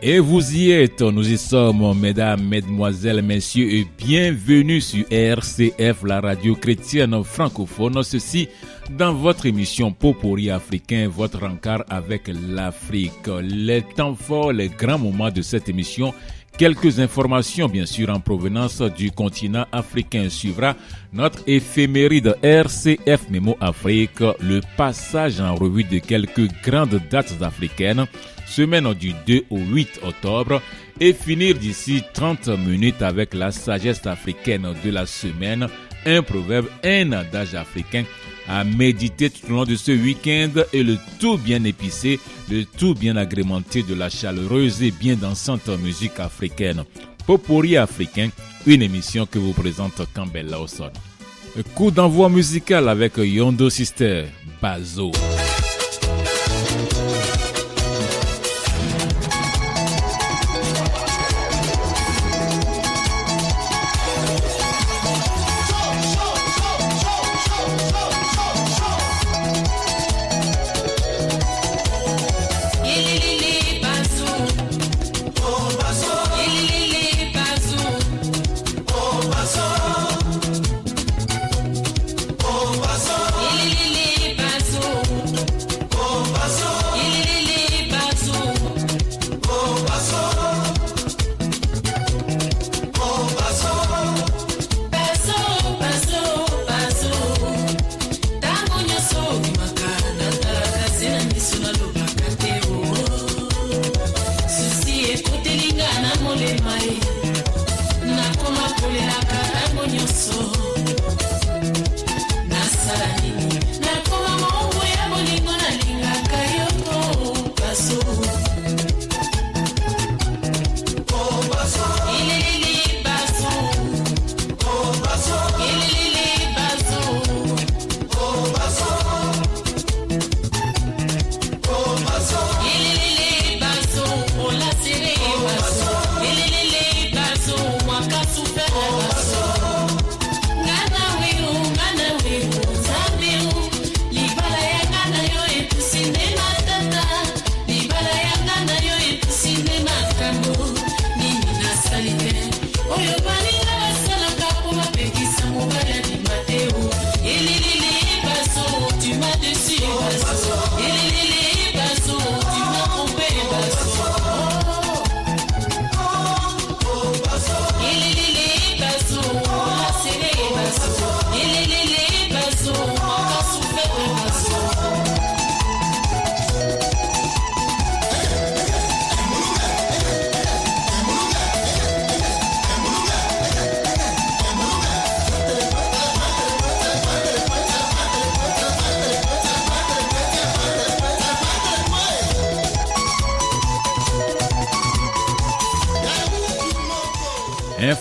Et vous y êtes, nous y sommes, mesdames, mesdemoiselles, messieurs, et bienvenue sur RCF, la radio chrétienne francophone. Ceci dans votre émission Popori africain, votre rencard avec l'Afrique. Les temps forts, les grands moments de cette émission Quelques informations, bien sûr, en provenance du continent africain. Suivra notre éphéméride RCF Memo Afrique, le passage en revue de quelques grandes dates africaines, semaine du 2 au 8 octobre, et finir d'ici 30 minutes avec la sagesse africaine de la semaine, un proverbe, un adage africain à méditer tout au long de ce week-end et le tout bien épicé, le tout bien agrémenté de la chaleureuse et bien dansante musique africaine. Popori africain, une émission que vous présente Campbell Lawson. Coup d'envoi musical avec Yondo Sister, Bazo.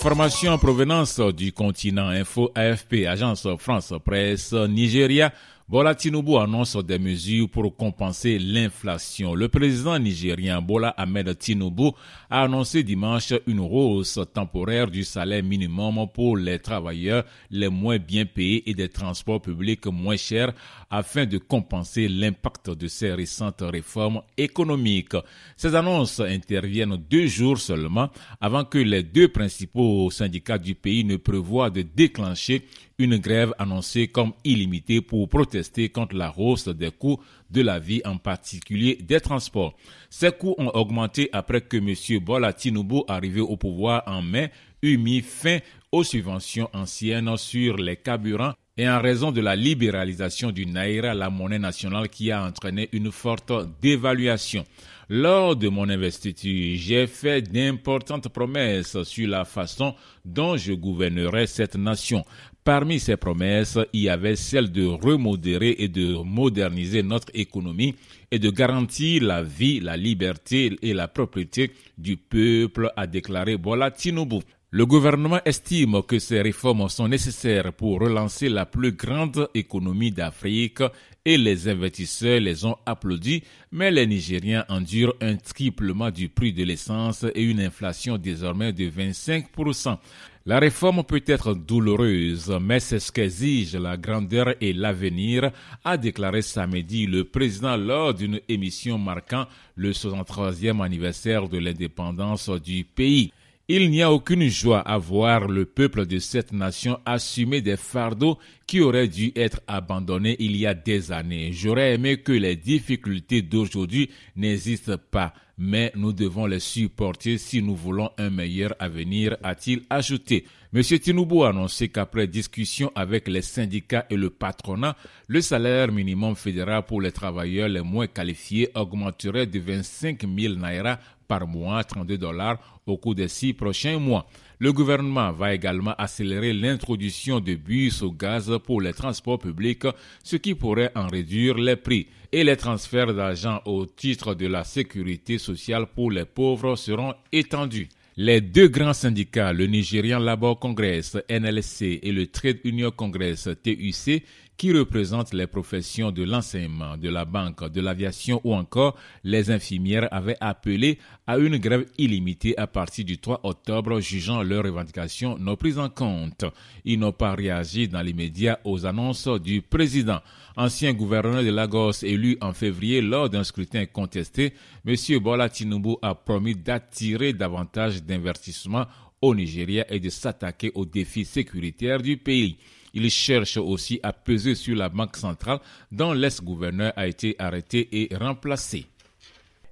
Information en provenance du continent Info AFP, Agence France Presse, Nigeria. Bola Tinubu annonce des mesures pour compenser l'inflation. Le président nigérien Bola Ahmed Tinubu a annoncé dimanche une hausse temporaire du salaire minimum pour les travailleurs les moins bien payés et des transports publics moins chers afin de compenser l'impact de ces récentes réformes économiques. Ces annonces interviennent deux jours seulement avant que les deux principaux syndicats du pays ne prévoient de déclencher une grève annoncée comme illimitée pour protester contre la hausse des coûts de la vie, en particulier des transports. Ces coûts ont augmenté après que M. Bola Tinubu, arrivé au pouvoir en mai, eut mis fin aux subventions anciennes sur les carburants et en raison de la libéralisation du Naira, la monnaie nationale qui a entraîné une forte dévaluation. Lors de mon investiture, j'ai fait d'importantes promesses sur la façon dont je gouvernerai cette nation. Parmi ces promesses, il y avait celle de remodérer et de moderniser notre économie et de garantir la vie, la liberté et la propriété du peuple, a déclaré Bola Tinubu. Le gouvernement estime que ces réformes sont nécessaires pour relancer la plus grande économie d'Afrique et les investisseurs les ont applaudis, mais les Nigériens endurent un triplement du prix de l'essence et une inflation désormais de 25%. La réforme peut être douloureuse, mais c'est ce qu'exige la grandeur et l'avenir, a déclaré samedi le président lors d'une émission marquant le 63e anniversaire de l'indépendance du pays. Il n'y a aucune joie à voir le peuple de cette nation assumer des fardeaux qui auraient dû être abandonnés il y a des années. J'aurais aimé que les difficultés d'aujourd'hui n'existent pas, mais nous devons les supporter si nous voulons un meilleur avenir, a-t-il ajouté. M. Tinubu a annoncé qu'après discussion avec les syndicats et le patronat, le salaire minimum fédéral pour les travailleurs les moins qualifiés augmenterait de 25 000 naira par mois, 32 dollars, au cours des six prochains mois. Le gouvernement va également accélérer l'introduction de bus au gaz pour les transports publics, ce qui pourrait en réduire les prix. Et les transferts d'argent au titre de la sécurité sociale pour les pauvres seront étendus. Les deux grands syndicats, le Nigerian Labour Congress, NLC, et le Trade Union Congress, TUC, qui représentent les professions de l'enseignement, de la banque, de l'aviation ou encore les infirmières avaient appelé à une grève illimitée à partir du 3 octobre, jugeant leurs revendications non prises en compte. Ils n'ont pas réagi dans l'immédiat aux annonces du président. Ancien gouverneur de Lagos élu en février lors d'un scrutin contesté, M. Bola Tinubu a promis d'attirer davantage d'investissements au Nigeria et de s'attaquer aux défis sécuritaires du pays. Il cherche aussi à peser sur la Banque centrale dont l'ex-gouverneur a été arrêté et remplacé.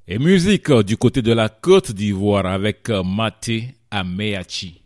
Et musique du côté de la Côte d'Ivoire avec Maté Ameachi.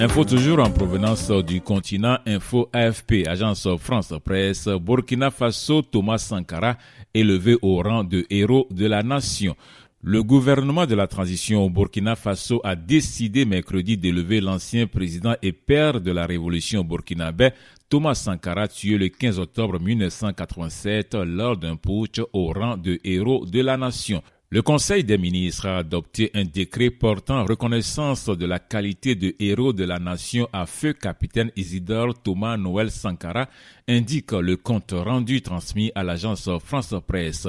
Info toujours en provenance du continent, Info AFP, agence France Presse, Burkina Faso, Thomas Sankara, élevé au rang de héros de la nation. Le gouvernement de la transition au Burkina Faso a décidé mercredi d'élever l'ancien président et père de la révolution burkinabé, Thomas Sankara, tué le 15 octobre 1987 lors d'un putsch au rang de héros de la nation. Le Conseil des ministres a adopté un décret portant reconnaissance de la qualité de héros de la nation à feu capitaine Isidore Thomas Noël Sankara, indique le compte rendu transmis à l'agence France Presse.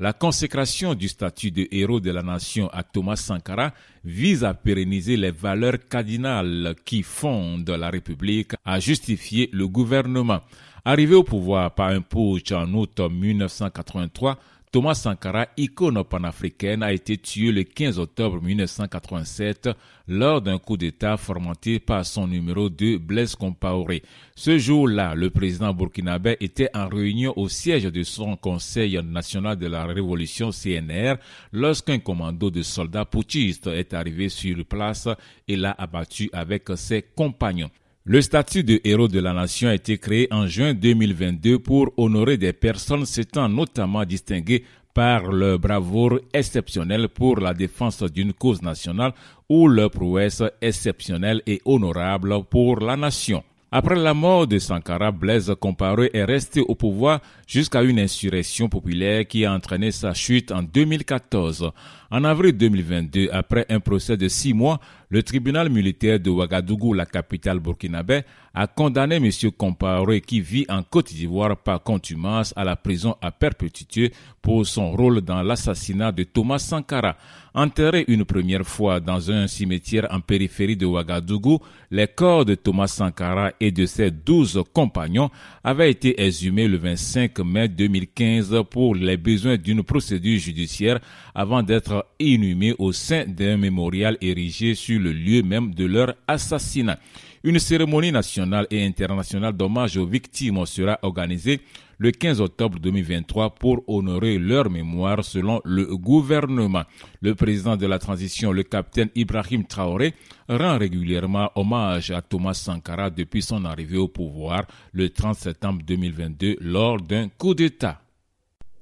La consécration du statut de héros de la nation à Thomas Sankara vise à pérenniser les valeurs cardinales qui fondent la République, a justifié le gouvernement. Arrivé au pouvoir par un putsch en août 1983, Thomas Sankara, icône panafricaine, a été tué le 15 octobre 1987 lors d'un coup d'État formaté par son numéro 2, Blaise Compaoré. Ce jour-là, le président burkinabé était en réunion au siège de son Conseil national de la Révolution CNR lorsqu'un commando de soldats putschistes est arrivé sur place et l'a abattu avec ses compagnons. Le statut de héros de la nation a été créé en juin 2022 pour honorer des personnes s'étant notamment distinguées par leur bravoure exceptionnelle pour la défense d'une cause nationale ou leur prouesse exceptionnelle et honorable pour la nation. Après la mort de Sankara, Blaise Compaoré est resté au pouvoir jusqu'à une insurrection populaire qui a entraîné sa chute en 2014. En avril 2022, après un procès de six mois, le tribunal militaire de Ouagadougou, la capitale burkinabé, a condamné M. Compaoré qui vit en Côte d'Ivoire par contumace à la prison à perpétuité pour son rôle dans l'assassinat de Thomas Sankara. Enterré une première fois dans un cimetière en périphérie de Ouagadougou, les corps de Thomas Sankara et de ses douze compagnons avaient été exhumés le 25 mai 2015 pour les besoins d'une procédure judiciaire avant d'être inhumés au sein d'un mémorial érigé sur le lieu même de leur assassinat. Une cérémonie nationale et internationale d'hommage aux victimes sera organisée le 15 octobre 2023 pour honorer leur mémoire selon le gouvernement. Le président de la transition, le capitaine Ibrahim Traoré, rend régulièrement hommage à Thomas Sankara depuis son arrivée au pouvoir le 30 septembre 2022 lors d'un coup d'État.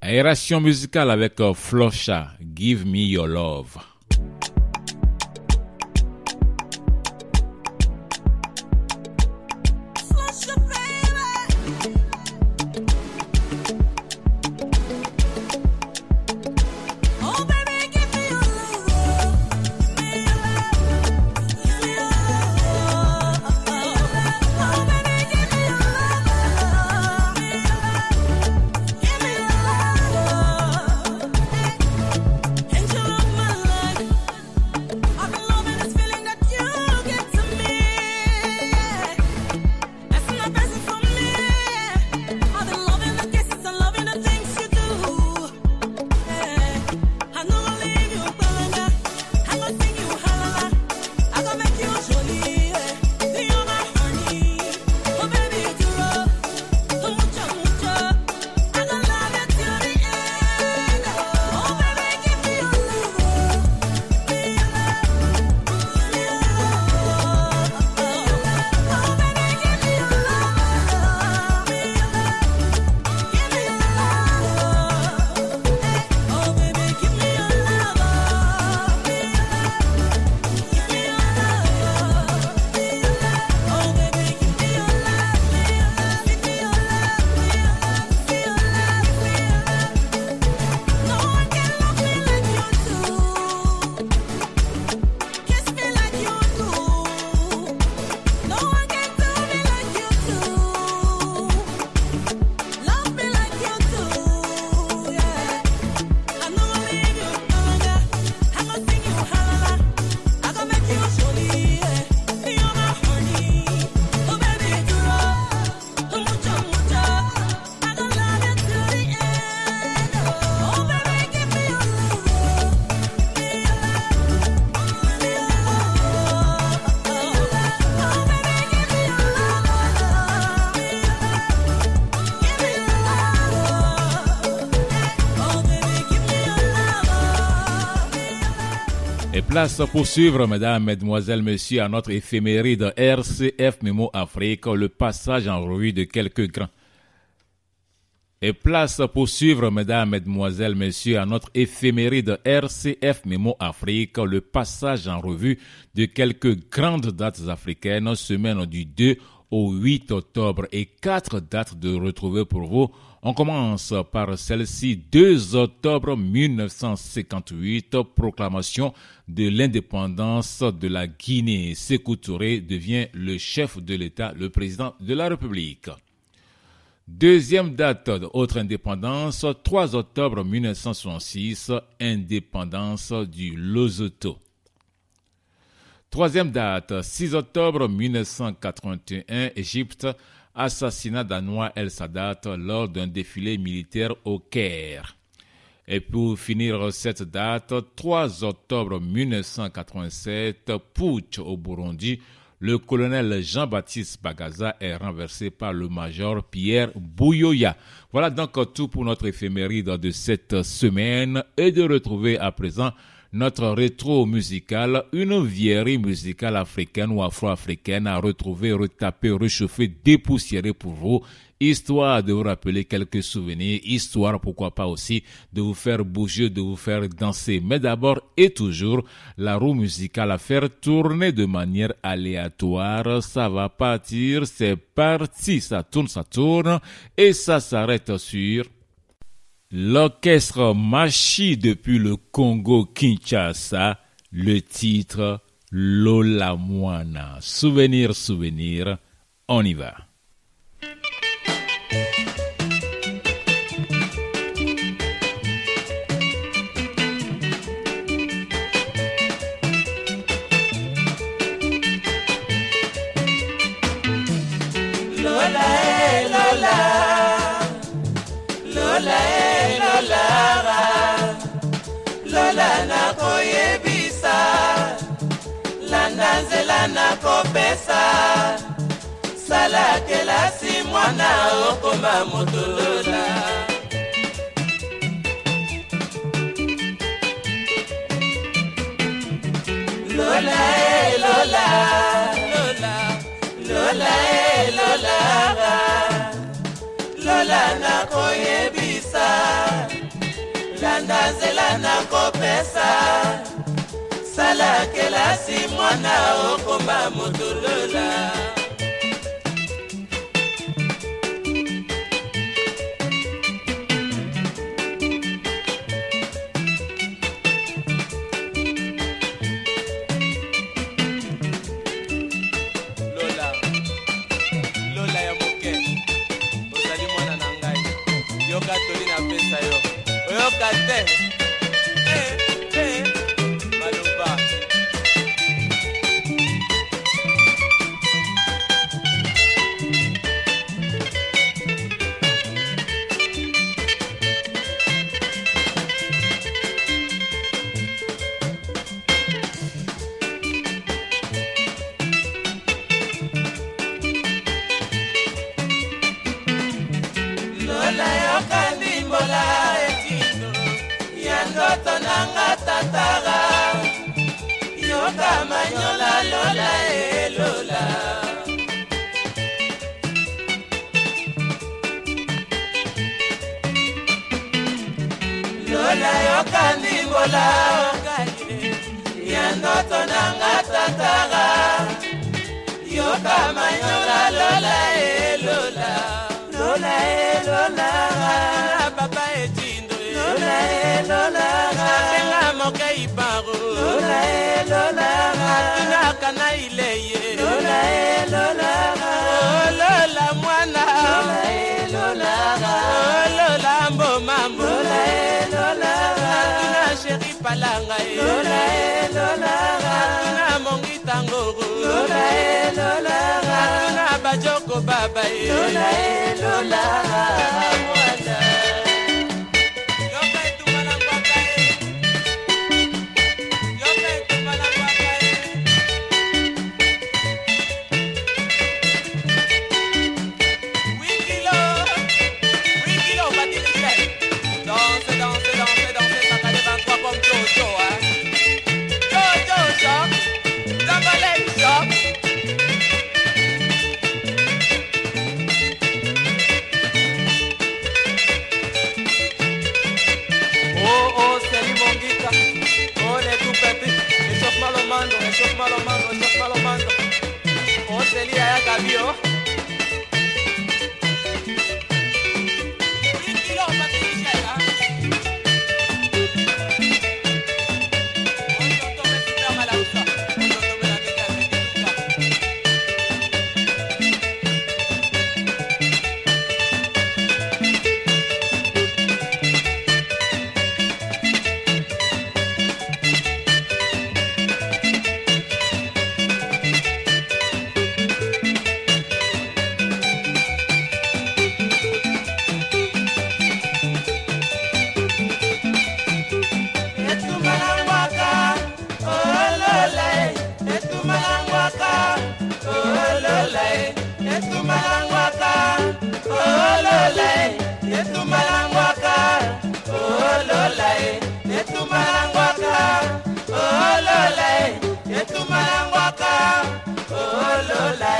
Aération musicale avec Flosha, Give Me Your Love. Place pour suivre, mesdames, mesdemoiselles, messieurs, à notre éphéméride RCF Mémo Afrique, le passage en revue de quelques grands. Et place pour suivre, mesdames, mesdemoiselles, messieurs, à notre éphéméride RCF Mémo Afrique, le passage en revue de quelques grandes dates africaines, semaine du 2 au 8 octobre et quatre dates de retrouver pour vous on commence par celle-ci, 2 octobre 1958, proclamation de l'indépendance de la Guinée. Sékou Touré devient le chef de l'État, le président de la République. Deuxième date, autre indépendance, 3 octobre 1966, indépendance du Lesotho. Troisième date, 6 octobre 1981, Égypte, assassinat d'Anoua El Sadat lors d'un défilé militaire au Caire. Et pour finir cette date, 3 octobre 1987, putsch au Burundi, le colonel Jean-Baptiste Bagaza est renversé par le major Pierre Bouyoya. Voilà donc tout pour notre éphéméride de cette semaine et de retrouver à présent notre rétro musical, une vieillerie musicale africaine ou afro-africaine à retrouver, retaper, réchauffer, dépoussiérer pour vous, histoire de vous rappeler quelques souvenirs, histoire pourquoi pas aussi de vous faire bouger, de vous faire danser. Mais d'abord et toujours, la roue musicale à faire tourner de manière aléatoire. Ça va partir, c'est parti, ça tourne, ça tourne et ça s'arrête sur L'orchestre Machi depuis le Congo-Kinshasa, le titre Lola Moana. Souvenir, souvenir, on y va. Nzela nakopesa sala kelasi mwana okoma motolola. Lola e lola lola landa nzela nakopesa sala kelasi mwana okoma motolola nanga tatara. Yoka manyola lola elola lola. Yoka ndimbola. Ya ndoto nanga tatara. Yoka manyola lola elola lola. Elola na papa etindo lola elola abenga moke lola e lola hatuna kana ile ye lola e lola lola mwana. Lola e lola lola mboma. Lola e lola hatuna sheri palanga ye. Lola e lola hatuna mongi tangoro. Lola e lola hatuna bajoko baba ye. lola e lola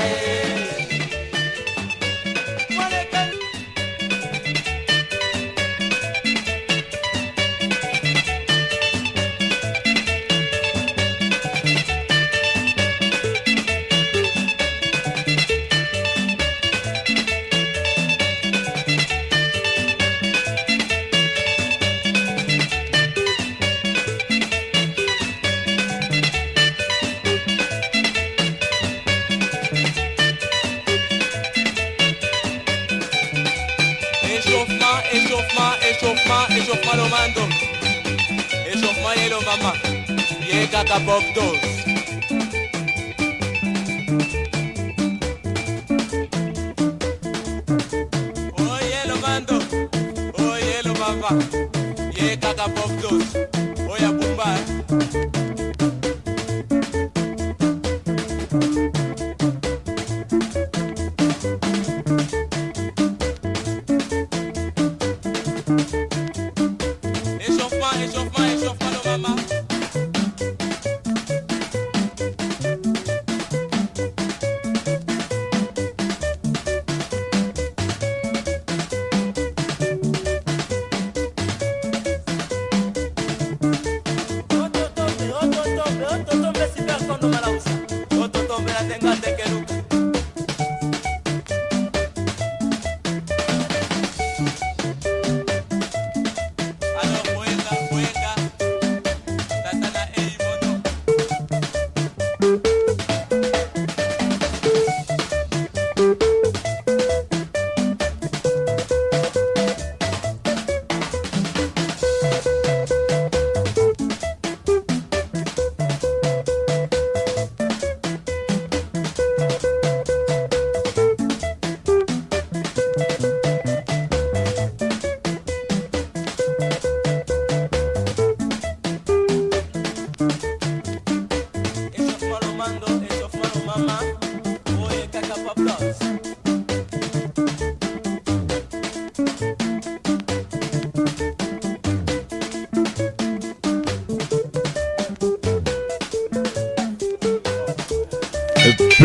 lola. Bien caca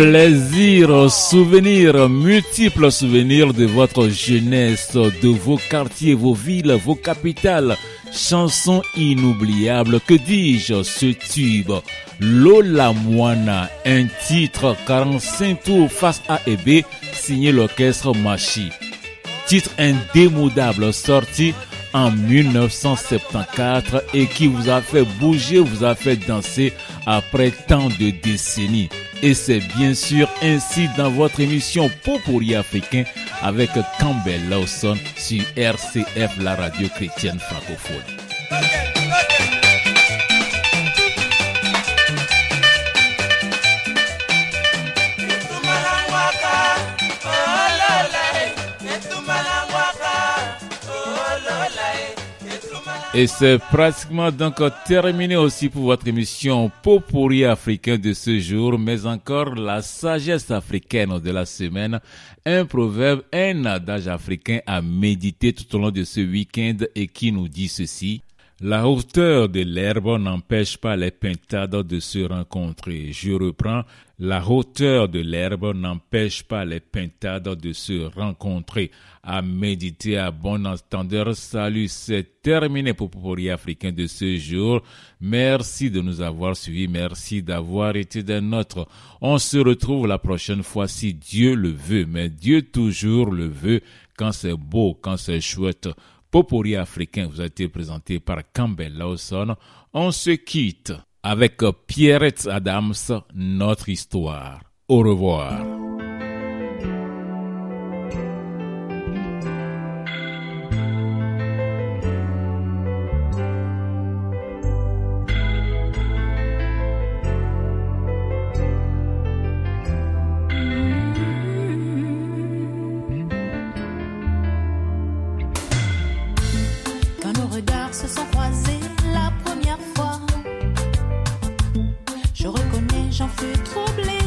Plaisir, souvenirs, multiples souvenirs de votre jeunesse, de vos quartiers, vos villes, vos capitales. Chanson inoubliable, que dis-je, ce tube Lola Moana, un titre 45 tours face A et B, signé l'orchestre Machi. Titre indémodable sorti en 1974 et qui vous a fait bouger, vous a fait danser après tant de décennies. Et c'est bien sûr ainsi dans votre émission Popori africain avec Campbell Lawson sur RCF, la radio chrétienne francophone. Et c'est pratiquement donc terminé aussi pour votre émission Popori africain de ce jour, mais encore la sagesse africaine de la semaine, un proverbe, un adage africain à méditer tout au long de ce week-end et qui nous dit ceci. La hauteur de l'herbe n'empêche pas les pintades de se rencontrer. Je reprends. La hauteur de l'herbe n'empêche pas les pintades de se rencontrer. À méditer à bon entendeur. Salut, c'est terminé pour Popori africain de ce jour. Merci de nous avoir suivis. Merci d'avoir été des nôtres. On se retrouve la prochaine fois si Dieu le veut. Mais Dieu toujours le veut quand c'est beau, quand c'est chouette. Popori africain vous a été présenté par Campbell Lawson. On se quitte avec Pierrette Adams, notre histoire. Au revoir. Ta main dans